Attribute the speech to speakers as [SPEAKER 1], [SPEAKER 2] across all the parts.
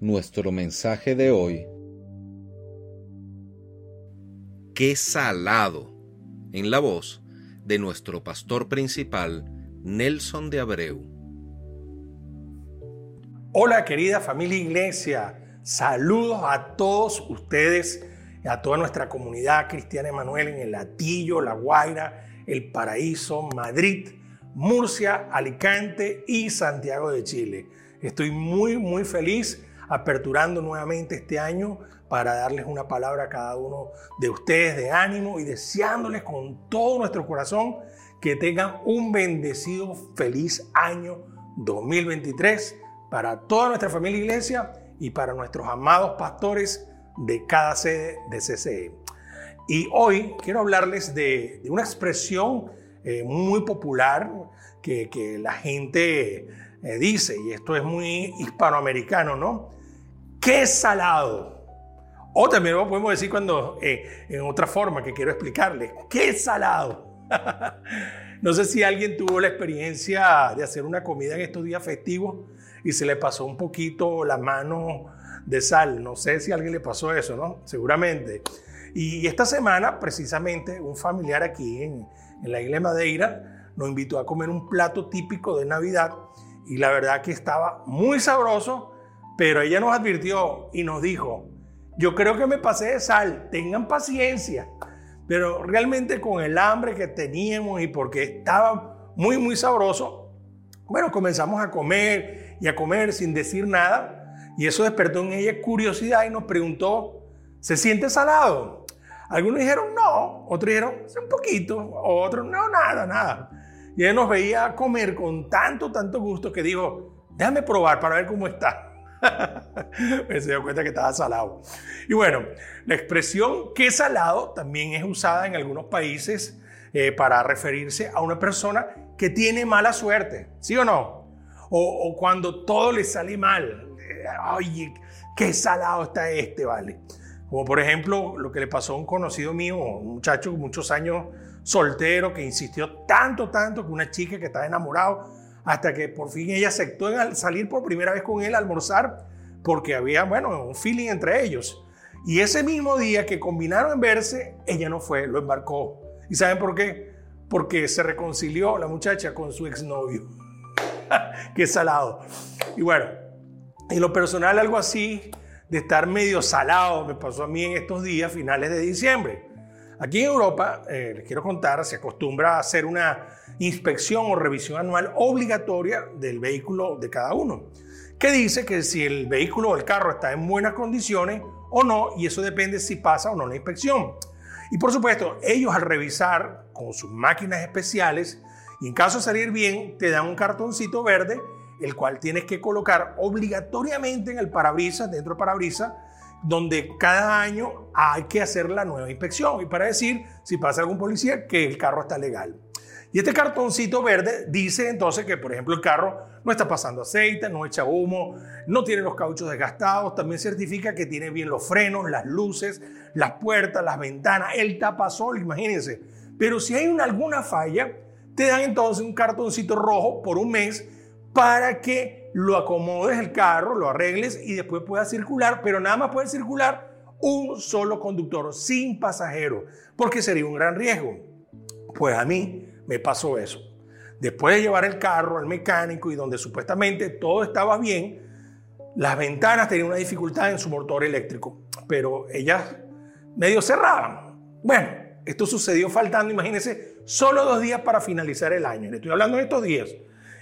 [SPEAKER 1] Nuestro mensaje de hoy qué salado, en la voz de nuestro pastor principal, Nelson de Abreu.
[SPEAKER 2] Hola querida familia iglesia, saludos a todos ustedes, a toda nuestra comunidad cristiana Emanuel en el Latillo, La Guaira, El Paraíso, Madrid, Murcia, Alicante y Santiago de Chile. Estoy muy, muy feliz aperturando nuevamente este año para darles una palabra a cada uno de ustedes de ánimo y deseándoles con todo nuestro corazón que tengan un bendecido, feliz año 2023 para toda nuestra familia iglesia y para nuestros amados pastores de cada sede de CCE. Y hoy quiero hablarles de, una expresión eh, muy popular que, la gente eh, dice, y esto es muy hispanoamericano, ¿no? ¡Qué salado! O también lo podemos decir cuando, eh, en otra forma que quiero explicarle, ¡qué salado! no sé si alguien tuvo la experiencia de hacer una comida en estos días festivos y se le pasó un poquito la mano de sal. No sé si a alguien le pasó eso, ¿no? Seguramente. Y esta semana, precisamente, un familiar aquí en, en la isla de Madeira nos invitó a comer un plato típico de Navidad y la verdad que estaba muy sabroso, pero ella nos advirtió y nos dijo, yo creo que me pasé de sal, tengan paciencia. Pero realmente con el hambre que teníamos y porque estaba muy, muy sabroso, bueno, comenzamos a comer y a comer sin decir nada. Y eso despertó en ella curiosidad y nos preguntó, ¿se siente salado? Algunos dijeron no, otros dijeron un poquito, otros no, nada, nada. Y ella nos veía comer con tanto, tanto gusto que dijo, déjame probar para ver cómo está. Se dio cuenta que estaba salado. Y bueno, la expresión que salado también es usada en algunos países eh, para referirse a una persona que tiene mala suerte, ¿sí o no? O, cuando todo le sale mal. Oye, qué salado está este, ¿vale? Como por ejemplo lo que le pasó a un conocido mío, un muchacho muchos años soltero que insistió tanto, tanto con una chica que estaba enamorado hasta que por fin ella aceptó salir por primera vez con él a almorzar porque había, bueno, un feeling entre ellos. Y ese mismo día que combinaron en verse, ella no fue, lo embarcó. ¿Y saben por qué? Porque se reconcilió la muchacha con su exnovio. qué salado. Y bueno, en lo personal algo así de estar medio salado me pasó a mí en estos días, finales de diciembre. Aquí en Europa, eh, les quiero contar, se acostumbra a hacer una inspección o revisión anual obligatoria del vehículo de cada uno, que dice que si el vehículo o el carro está en buenas condiciones o no, y eso depende si pasa o no la inspección. Y por supuesto, ellos al revisar con sus máquinas especiales, y en caso de salir bien, te dan un cartoncito verde, el cual tienes que colocar obligatoriamente en el parabrisas, dentro del parabrisas, donde cada año hay que hacer la nueva inspección y para decir si pasa algún policía que el carro está legal. Y este cartoncito verde dice entonces que, por ejemplo, el carro no está pasando aceite, no echa humo, no tiene los cauchos desgastados, también certifica que tiene bien los frenos, las luces, las puertas, las ventanas, el tapasol, imagínense. Pero si hay una, alguna falla, te dan entonces un cartoncito rojo por un mes para que lo acomodes el carro, lo arregles y después puedas circular, pero nada más puede circular un solo conductor sin pasajero, porque sería un gran riesgo. Pues a mí me pasó eso. Después de llevar el carro al mecánico y donde supuestamente todo estaba bien, las ventanas tenían una dificultad en su motor eléctrico, pero ellas medio cerraban. Bueno, esto sucedió faltando, imagínense, solo dos días para finalizar el año. Le estoy hablando de estos días.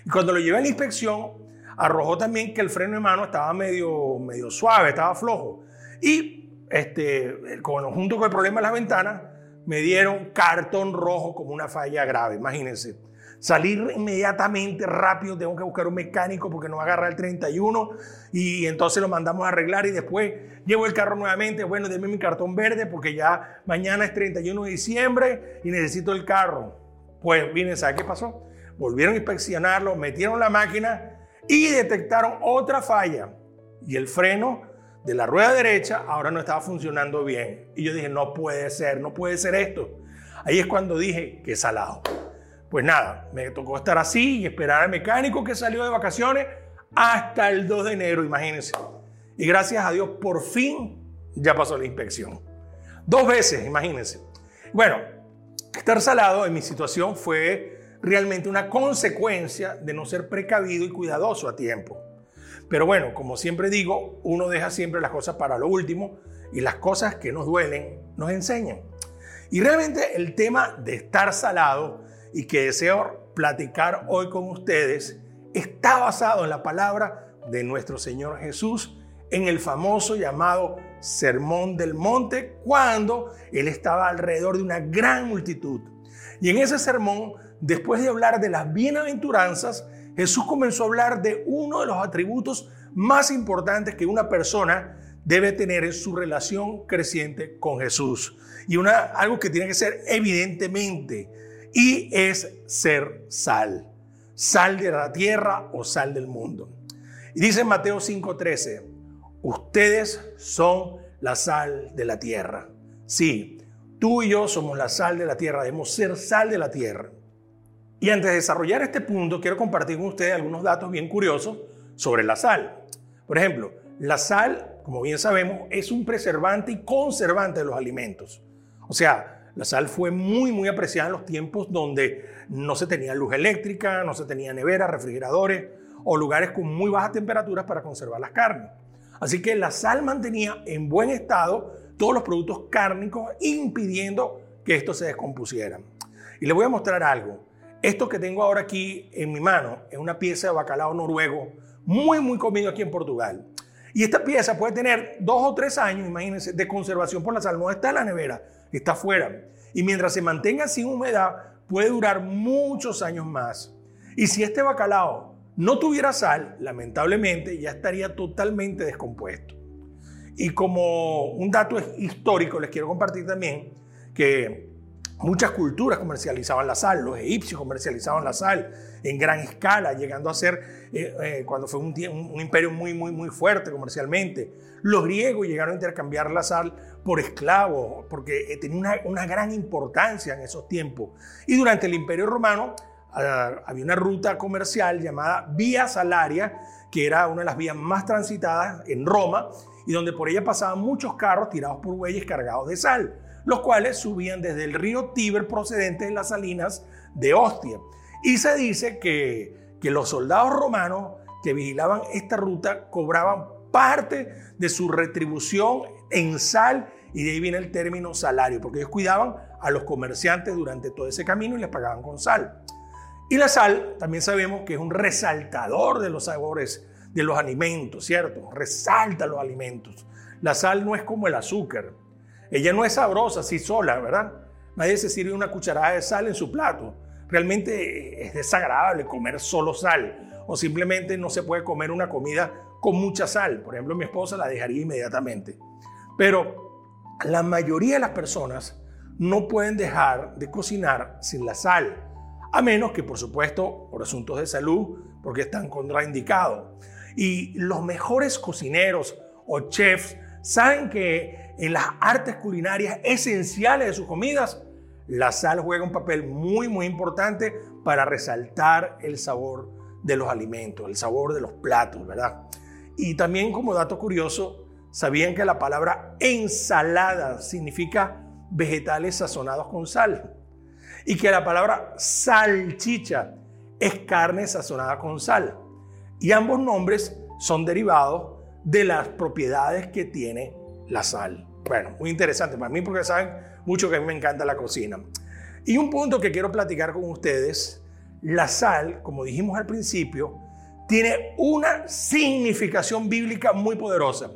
[SPEAKER 2] Y cuando lo llevé a la inspección, arrojó también que el freno de mano estaba medio, medio suave, estaba flojo. Y este, junto con el problema de las ventanas, me dieron cartón rojo como una falla grave, imagínense. salir inmediatamente, rápido, tengo que buscar un mecánico porque no agarra el 31 y entonces lo mandamos a arreglar y después llevo el carro nuevamente, bueno, denme mi cartón verde porque ya mañana es 31 de diciembre y necesito el carro. Pues miren, ¿sabe qué pasó? Volvieron a inspeccionarlo, metieron la máquina y detectaron otra falla y el freno de la rueda derecha ahora no estaba funcionando bien. Y yo dije, no puede ser, no puede ser esto. Ahí es cuando dije que salado. Pues nada, me tocó estar así y esperar al mecánico que salió de vacaciones hasta el 2 de enero, imagínense. Y gracias a Dios, por fin ya pasó la inspección. Dos veces, imagínense. Bueno, estar salado en mi situación fue realmente una consecuencia de no ser precavido y cuidadoso a tiempo. Pero bueno, como siempre digo, uno deja siempre las cosas para lo último y las cosas que nos duelen nos enseñan. Y realmente el tema de estar salado y que deseo platicar hoy con ustedes está basado en la palabra de nuestro Señor Jesús en el famoso llamado Sermón del Monte, cuando Él estaba alrededor de una gran multitud. Y en ese sermón, después de hablar de las bienaventuranzas, Jesús comenzó a hablar de uno de los atributos más importantes que una persona debe tener en su relación creciente con Jesús. Y algo que tiene que ser evidentemente, y es ser sal. Sal de la tierra o sal del mundo. Y dice en Mateo 5:13, ustedes son la sal de la tierra. Sí, tú y yo somos la sal de la tierra, debemos ser sal de la tierra. Y antes de desarrollar este punto, quiero compartir con ustedes algunos datos bien curiosos sobre la sal. Por ejemplo, la sal, como bien sabemos, es un preservante y conservante de los alimentos. O sea, la sal fue muy, muy apreciada en los tiempos donde no se tenía luz eléctrica, no se tenía neveras, refrigeradores o lugares con muy bajas temperaturas para conservar las carnes. Así que la sal mantenía en buen estado todos los productos cárnicos, impidiendo que estos se descompusieran. Y les voy a mostrar algo. Esto que tengo ahora aquí en mi mano es una pieza de bacalao noruego muy, muy comido aquí en Portugal. Y esta pieza puede tener dos o tres años, imagínense, de conservación por la sal. No está en la nevera, está afuera. Y mientras se mantenga sin humedad, puede durar muchos años más. Y si este bacalao no tuviera sal, lamentablemente ya estaría totalmente descompuesto. Y como un dato histórico, les quiero compartir también que Muchas culturas comercializaban la sal, los egipcios comercializaban la sal en gran escala, llegando a ser, eh, eh, cuando fue un, imperio muy, muy, muy fuerte comercialmente. Los griegos llegaron a intercambiar la sal por esclavos, porque eh, tenía una, una gran importancia en esos tiempos. Y durante el imperio romano ah, había una ruta comercial llamada Vía Salaria, que era una de las vías más transitadas en Roma, y donde por ella pasaban muchos carros tirados por bueyes cargados de sal los cuales subían desde el río Tíber procedente de las salinas de Ostia. Y se dice que, que los soldados romanos que vigilaban esta ruta cobraban parte de su retribución en sal y de ahí viene el término salario, porque ellos cuidaban a los comerciantes durante todo ese camino y les pagaban con sal. Y la sal también sabemos que es un resaltador de los sabores de los alimentos, ¿cierto? Resalta los alimentos. La sal no es como el azúcar. Ella no es sabrosa así sola, ¿verdad? Nadie se sirve una cucharada de sal en su plato. Realmente es desagradable comer solo sal o simplemente no se puede comer una comida con mucha sal. Por ejemplo, mi esposa la dejaría inmediatamente. Pero la mayoría de las personas no pueden dejar de cocinar sin la sal, a menos que, por supuesto, por asuntos de salud, porque están contraindicados. Y los mejores cocineros o chefs saben que en las artes culinarias esenciales de sus comidas, la sal juega un papel muy, muy importante para resaltar el sabor de los alimentos, el sabor de los platos, ¿verdad? Y también como dato curioso, ¿sabían que la palabra ensalada significa vegetales sazonados con sal? Y que la palabra salchicha es carne sazonada con sal. Y ambos nombres son derivados de las propiedades que tiene la sal. Bueno, muy interesante para mí porque saben mucho que a mí me encanta la cocina. Y un punto que quiero platicar con ustedes, la sal, como dijimos al principio, tiene una significación bíblica muy poderosa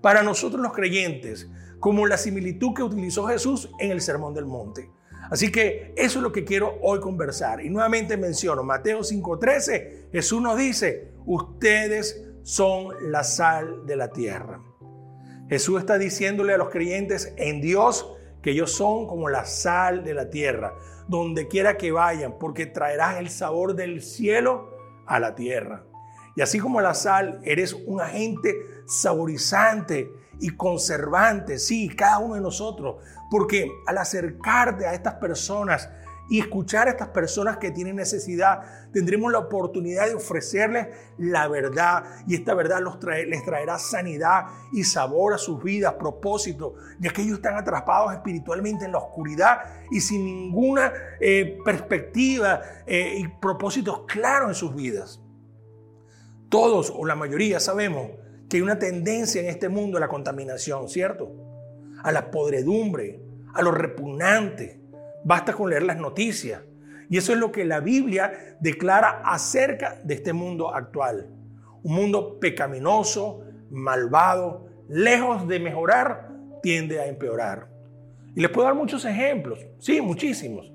[SPEAKER 2] para nosotros los creyentes, como la similitud que utilizó Jesús en el Sermón del Monte. Así que eso es lo que quiero hoy conversar. Y nuevamente menciono Mateo 5:13. Jesús nos dice, ustedes son la sal de la tierra. Jesús está diciéndole a los creyentes en Dios que ellos son como la sal de la tierra, donde quiera que vayan, porque traerás el sabor del cielo a la tierra. Y así como la sal, eres un agente saborizante y conservante, sí, cada uno de nosotros, porque al acercarte a estas personas y escuchar a estas personas que tienen necesidad, tendremos la oportunidad de ofrecerles la verdad y esta verdad los les traerá sanidad y sabor a sus vidas, propósito, ya que ellos están atrapados espiritualmente en la oscuridad y sin ninguna eh, perspectiva eh, y propósitos claros en sus vidas. Todos o la mayoría sabemos que hay una tendencia en este mundo a la contaminación, ¿cierto? A la podredumbre, a lo repugnante. Basta con leer las noticias. Y eso es lo que la Biblia declara acerca de este mundo actual. Un mundo pecaminoso, malvado, lejos de mejorar, tiende a empeorar. Y les puedo dar muchos ejemplos, sí, muchísimos.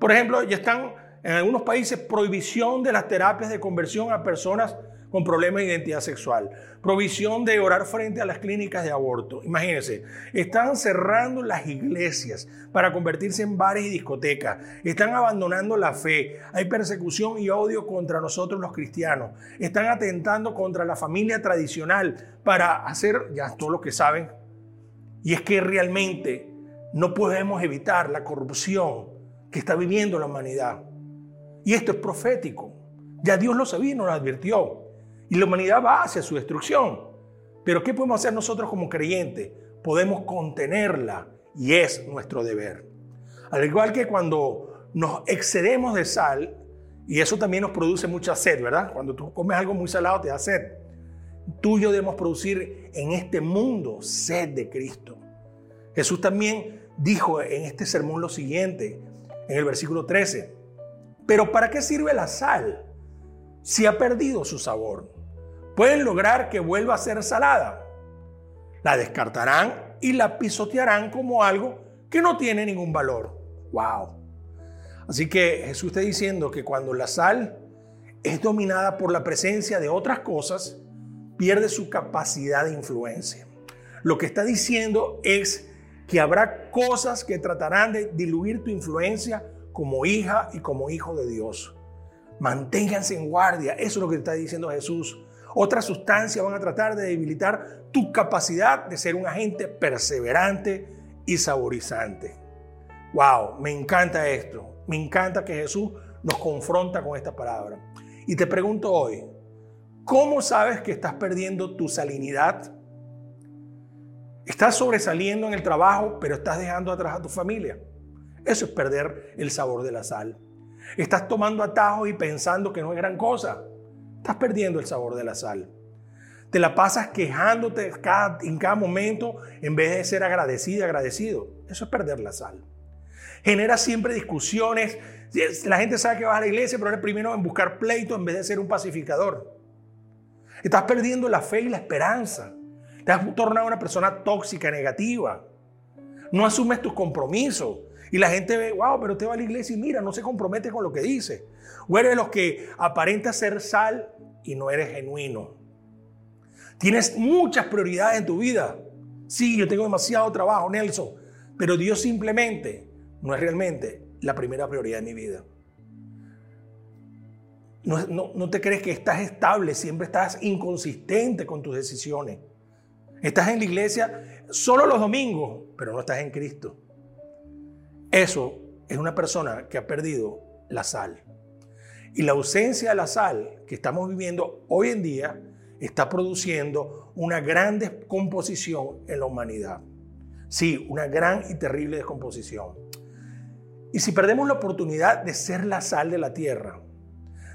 [SPEAKER 2] Por ejemplo, ya están en algunos países prohibición de las terapias de conversión a personas con problemas de identidad sexual, provisión de orar frente a las clínicas de aborto. Imagínense, están cerrando las iglesias para convertirse en bares y discotecas, están abandonando la fe, hay persecución y odio contra nosotros los cristianos, están atentando contra la familia tradicional para hacer ya todo lo que saben. Y es que realmente no podemos evitar la corrupción que está viviendo la humanidad. Y esto es profético. Ya Dios lo sabía y nos lo advirtió. Y la humanidad va hacia su destrucción. Pero ¿qué podemos hacer nosotros como creyentes? Podemos contenerla y es nuestro deber. Al igual que cuando nos excedemos de sal, y eso también nos produce mucha sed, ¿verdad? Cuando tú comes algo muy salado te da sed. Tú y yo debemos producir en este mundo sed de Cristo. Jesús también dijo en este sermón lo siguiente, en el versículo 13, pero ¿para qué sirve la sal si ha perdido su sabor? pueden lograr que vuelva a ser salada. La descartarán y la pisotearán como algo que no tiene ningún valor. ¡Wow! Así que Jesús está diciendo que cuando la sal es dominada por la presencia de otras cosas, pierde su capacidad de influencia. Lo que está diciendo es que habrá cosas que tratarán de diluir tu influencia como hija y como hijo de Dios. Manténganse en guardia. Eso es lo que está diciendo Jesús. Otras sustancias van a tratar de debilitar tu capacidad de ser un agente perseverante y saborizante. Wow, me encanta esto. Me encanta que Jesús nos confronta con esta palabra. Y te pregunto hoy, ¿cómo sabes que estás perdiendo tu salinidad? Estás sobresaliendo en el trabajo, pero estás dejando atrás a tu familia. Eso es perder el sabor de la sal. Estás tomando atajos y pensando que no es gran cosa. Estás perdiendo el sabor de la sal. Te la pasas quejándote en cada momento en vez de ser agradecida, agradecido. Eso es perder la sal. Genera siempre discusiones. La gente sabe que vas a la iglesia, pero eres primero en buscar pleito en vez de ser un pacificador. Estás perdiendo la fe y la esperanza. Te has tornado una persona tóxica, negativa. No asumes tus compromisos. Y la gente ve, wow, pero te va a la iglesia y mira, no se compromete con lo que dice. O eres de los que aparenta ser sal y no eres genuino. Tienes muchas prioridades en tu vida. Sí, yo tengo demasiado trabajo, Nelson, pero Dios simplemente no es realmente la primera prioridad de mi vida. No, no, te crees que estás estable, siempre estás inconsistente con tus decisiones. Estás en la iglesia solo los domingos, pero no estás en Cristo. Eso es una persona que ha perdido la sal. Y la ausencia de la sal que estamos viviendo hoy en día está produciendo una gran descomposición en la humanidad. Sí, una gran y terrible descomposición. Y si perdemos la oportunidad de ser la sal de la tierra,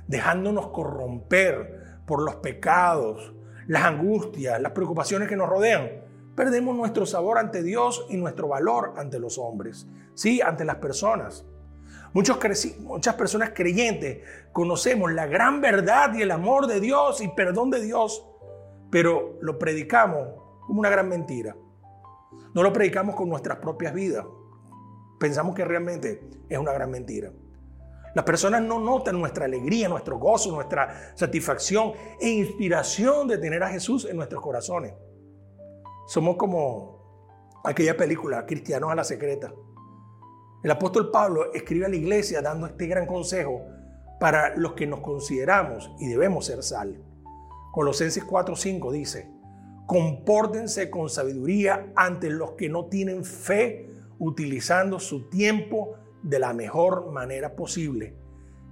[SPEAKER 2] dejándonos corromper por los pecados, las angustias, las preocupaciones que nos rodean, perdemos nuestro sabor ante Dios y nuestro valor ante los hombres, sí, ante las personas. Muchas personas creyentes conocemos la gran verdad y el amor de Dios y perdón de Dios, pero lo predicamos como una gran mentira. No lo predicamos con nuestras propias vidas. pensamos que realmente es una gran mentira. Las personas no notan nuestra alegría, nuestro gozo, nuestra satisfacción e inspiración de tener a Jesús en nuestros corazones. Somos como aquella película, Cristianos a la Secreta. El apóstol Pablo escribe a la iglesia dando este gran consejo para los que nos consideramos y debemos ser sal. Colosenses 4:5 dice, compórtense con sabiduría ante los que no tienen fe, utilizando su tiempo de la mejor manera posible.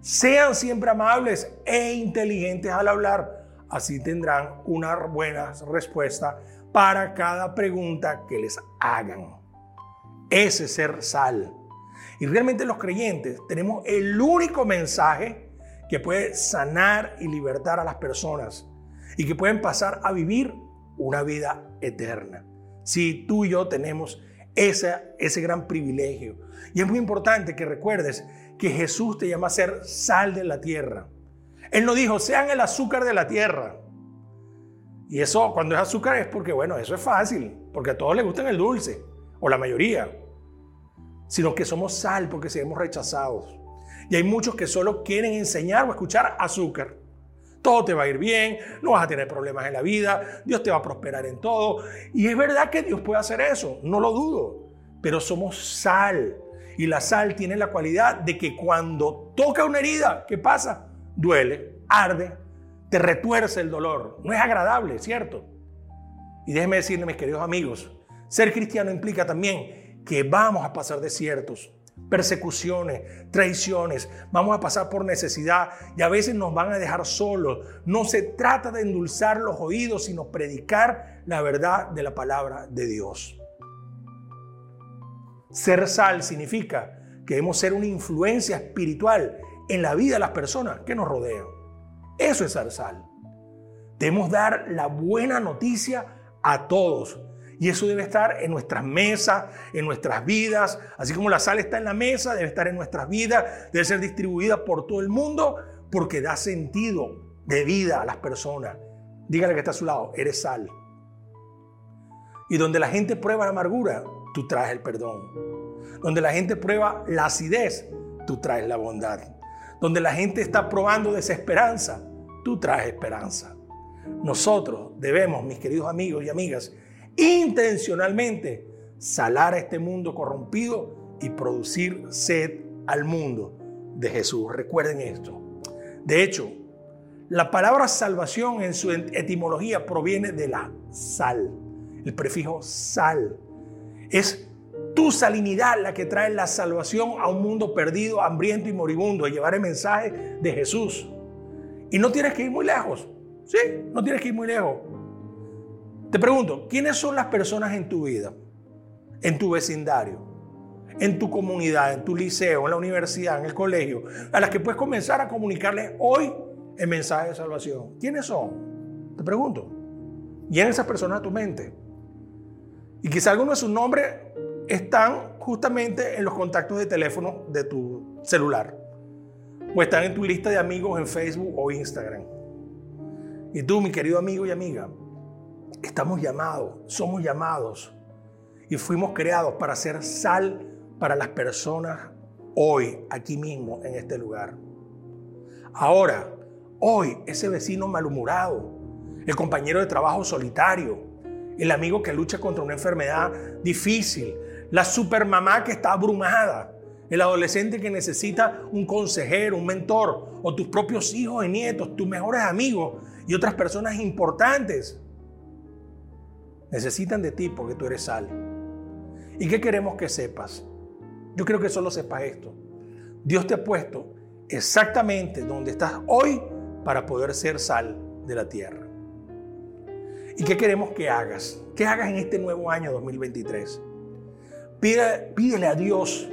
[SPEAKER 2] Sean siempre amables e inteligentes al hablar, así tendrán una buena respuesta para cada pregunta que les hagan. Ese es ser sal. Y realmente los creyentes tenemos el único mensaje que puede sanar y libertar a las personas y que pueden pasar a vivir una vida eterna. Si tú y yo tenemos ese, ese gran privilegio. Y es muy importante que recuerdes que Jesús te llama a ser sal de la tierra. Él no dijo, sean el azúcar de la tierra. Y eso, cuando es azúcar, es porque, bueno, eso es fácil, porque a todos les gusta el dulce, o la mayoría. Sino que somos sal porque seremos rechazados. Y hay muchos que solo quieren enseñar o escuchar azúcar. Todo te va a ir bien, no vas a tener problemas en la vida, Dios te va a prosperar en todo. Y es verdad que Dios puede hacer eso, no lo dudo, pero somos sal. Y la sal tiene la cualidad de que cuando toca una herida, ¿qué pasa? Duele, arde, te retuerce el dolor. No es agradable, ¿cierto? Y déjenme decirle, mis queridos amigos, ser cristiano implica también que vamos a pasar desiertos, persecuciones, traiciones, vamos a pasar por necesidad y a veces nos van a dejar solos. No se trata de endulzar los oídos, sino predicar la verdad de la palabra de Dios. Ser sal significa que debemos ser una influencia espiritual en la vida de las personas que nos rodean. Eso es ser sal. Debemos dar la buena noticia a todos, y eso debe estar en nuestras mesas, en nuestras vidas. Así como la sal está en la mesa, debe estar en nuestras vidas, debe ser distribuida por todo el mundo porque da sentido de vida a las personas. Dígale que está a su lado, eres sal. Y donde la gente prueba la amargura, tú traes el perdón. Donde la gente prueba la acidez, tú traes la bondad. Donde la gente está probando desesperanza, tú traes esperanza. Nosotros debemos, mis queridos amigos y amigas, intencionalmente salar a este mundo corrompido y producir sed al mundo de Jesús. Recuerden esto. De hecho, la palabra salvación en su etimología proviene de la sal, el prefijo sal. Es tu salinidad la que trae la salvación a un mundo perdido, hambriento y moribundo, a llevar el mensaje de Jesús. Y no tienes que ir muy lejos, ¿sí? No tienes que ir muy lejos. Te pregunto, ¿quiénes son las personas en tu vida, en tu vecindario, en tu comunidad, en tu liceo, en la universidad, en el colegio, a las que puedes comenzar a comunicarles hoy el mensaje de salvación? ¿Quiénes son? Te pregunto. En esas personas a tu mente. Y quizá algunos de sus nombres están justamente en los contactos de teléfono de tu celular. O están en tu lista de amigos en Facebook o Instagram. Y tú, mi querido amigo y amiga, Estamos llamados, somos llamados y fuimos creados para ser sal para las personas hoy, aquí mismo, en este lugar. Ahora, hoy, ese vecino malhumorado, el compañero de trabajo solitario, el amigo que lucha contra una enfermedad difícil, la supermamá que está abrumada, el adolescente que necesita un consejero, un mentor, o tus propios hijos y nietos, tus mejores amigos y otras personas importantes Necesitan de ti porque tú eres sal. ¿Y qué queremos que sepas? Yo creo que solo sepas esto. Dios te ha puesto exactamente donde estás hoy para poder ser sal de la tierra. ¿Y qué queremos que hagas? ¿Qué hagas en este nuevo año 2023? Pídele a Dios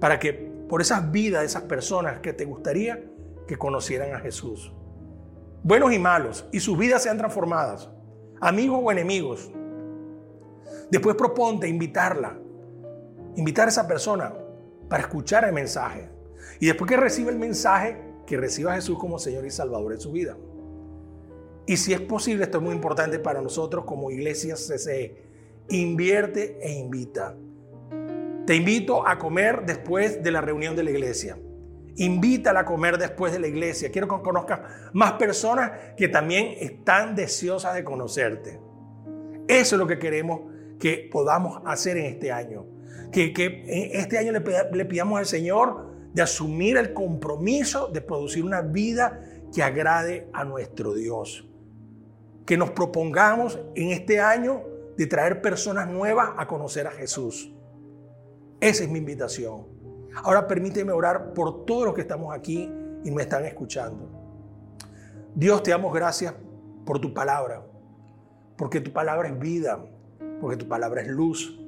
[SPEAKER 2] para que por esas vidas de esas personas que te gustaría que conocieran a Jesús, buenos y malos, y sus vidas sean transformadas amigos o enemigos. Después proponte invitarla, invitar a esa persona para escuchar el mensaje. Y después que reciba el mensaje, que reciba a Jesús como Señor y Salvador en su vida. Y si es posible, esto es muy importante para nosotros como iglesia CCE, invierte e invita. Te invito a comer después de la reunión de la iglesia. Invítala a comer después de la iglesia. Quiero que conozcas más personas que también están deseosas de conocerte. Eso es lo que queremos que podamos hacer en este año. Que, que este año le, le pidamos al Señor de asumir el compromiso de producir una vida que agrade a nuestro Dios. Que nos propongamos en este año de traer personas nuevas a conocer a Jesús. Esa es mi invitación. Ahora permíteme orar por todos los que estamos aquí y me están escuchando. Dios, te damos gracias por tu palabra, porque tu palabra es vida, porque tu palabra es luz,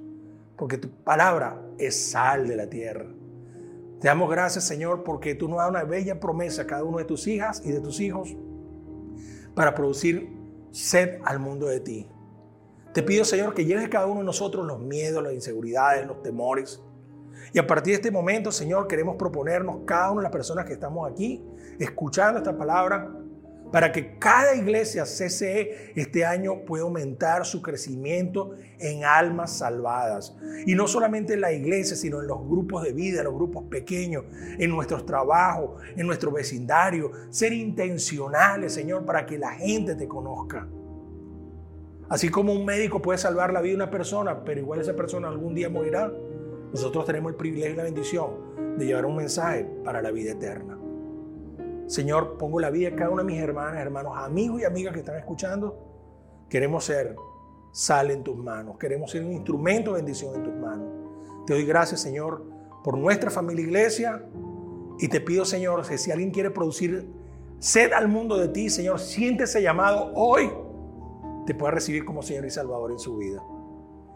[SPEAKER 2] porque tu palabra es sal de la tierra. Te damos gracias, Señor, porque tú nos das una bella promesa a cada uno de tus hijas y de tus hijos para producir sed al mundo de ti. Te pido, Señor, que llenes cada uno de nosotros los miedos, las inseguridades, los temores. Y a partir de este momento, Señor, queremos proponernos cada una de las personas que estamos aquí, escuchando esta palabra, para que cada iglesia CCE este año pueda aumentar su crecimiento en almas salvadas. Y no solamente en la iglesia, sino en los grupos de vida, en los grupos pequeños, en nuestros trabajos, en nuestro vecindario. Ser intencionales, Señor, para que la gente te conozca. Así como un médico puede salvar la vida de una persona, pero igual esa persona algún día morirá, nosotros tenemos el privilegio y la bendición de llevar un mensaje para la vida eterna. Señor, pongo la vida de cada una de mis hermanas, hermanos, amigos y amigas que están escuchando. Queremos ser sal en tus manos. Queremos ser un instrumento de bendición en tus manos. Te doy gracias, Señor, por nuestra familia iglesia. Y te pido, Señor, si alguien quiere producir sed al mundo de ti, Señor, siente ese llamado hoy. Te pueda recibir como Señor y Salvador en su vida.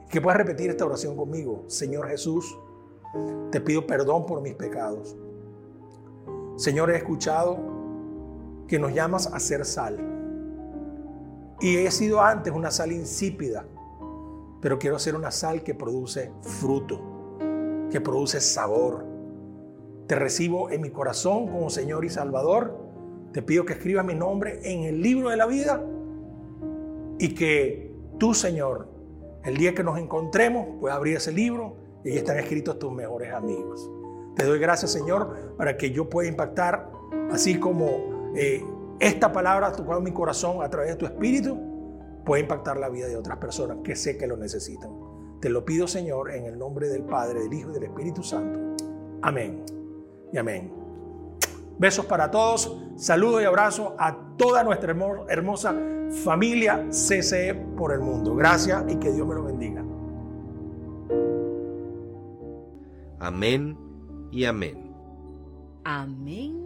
[SPEAKER 2] Que puedas repetir esta oración conmigo. Señor Jesús, te pido perdón por mis pecados. Señor, he escuchado que nos llamas a ser sal. Y he sido antes una sal insípida, pero quiero ser una sal que produce fruto, que produce sabor. Te recibo en mi corazón como Señor y Salvador. Te pido que escribas mi nombre en el libro de la vida y que tú, Señor, el día que nos encontremos, puedas abrir ese libro y ahí están escritos tus mejores amigos. Te doy gracias, Señor, para que yo pueda impactar, así como eh, esta palabra tocado mi corazón a través de tu espíritu, puede impactar la vida de otras personas que sé que lo necesitan. Te lo pido, Señor, en el nombre del Padre, del Hijo y del Espíritu Santo. Amén y amén. Besos para todos, saludos y abrazos a toda nuestra hermosa familia CCE por el mundo. Gracias y que Dios me lo bendiga.
[SPEAKER 1] Amén y amén.
[SPEAKER 3] Amén